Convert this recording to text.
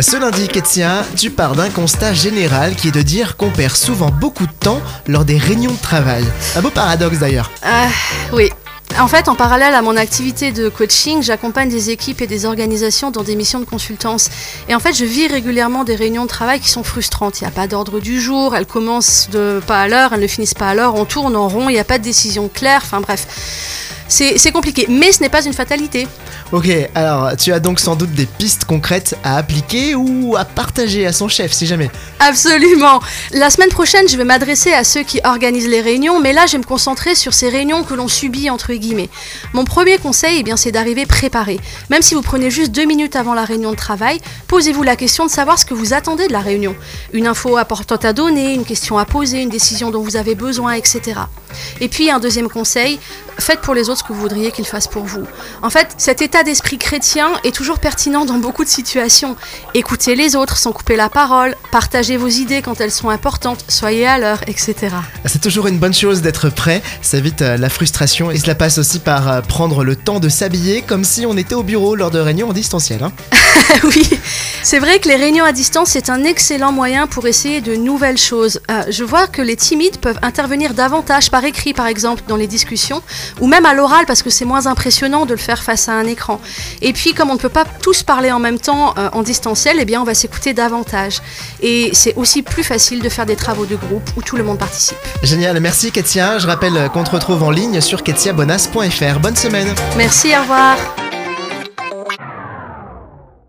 Ce lundi, Ketsia, tu pars d'un constat général qui est de dire qu'on perd souvent beaucoup de temps lors des réunions de travail. Un beau paradoxe d'ailleurs. Ah, oui. En fait, en parallèle à mon activité de coaching, j'accompagne des équipes et des organisations dans des missions de consultance. Et en fait, je vis régulièrement des réunions de travail qui sont frustrantes. Il n'y a pas d'ordre du jour, elles commencent de pas à l'heure, elles ne finissent pas à l'heure, on tourne en rond, il n'y a pas de décision claire, enfin bref. C'est compliqué, mais ce n'est pas une fatalité. Ok, alors tu as donc sans doute des pistes concrètes à appliquer ou à partager à son chef si jamais. Absolument. La semaine prochaine, je vais m'adresser à ceux qui organisent les réunions, mais là, je vais me concentrer sur ces réunions que l'on subit entre guillemets. Mon premier conseil, eh bien, c'est d'arriver préparé. Même si vous prenez juste deux minutes avant la réunion de travail, posez-vous la question de savoir ce que vous attendez de la réunion. Une info importante à donner, une question à poser, une décision dont vous avez besoin, etc. Et puis un deuxième conseil, faites pour les autres ce que vous voudriez qu'ils fassent pour vous. En fait, cet état d'esprit chrétien est toujours pertinent dans beaucoup de situations. Écoutez les autres sans couper la parole, partagez vos idées quand elles sont importantes, soyez à l'heure, etc. C'est toujours une bonne chose d'être prêt, ça évite euh, la frustration et cela passe aussi par euh, prendre le temps de s'habiller comme si on était au bureau lors de réunions en distanciel. Hein. oui, c'est vrai que les réunions à distance, c'est un excellent moyen pour essayer de nouvelles choses. Euh, je vois que les timides peuvent intervenir davantage par écrit, par exemple, dans les discussions, ou même à l'oral, parce que c'est moins impressionnant de le faire face à un écran. Et puis, comme on ne peut pas tous parler en même temps euh, en distanciel, eh bien, on va s'écouter davantage. Et c'est aussi plus facile de faire des travaux de groupe où tout le monde participe. Génial, merci Ketia. Je rappelle qu'on te retrouve en ligne sur ketiabonas.fr. Bonne semaine. Merci, au revoir.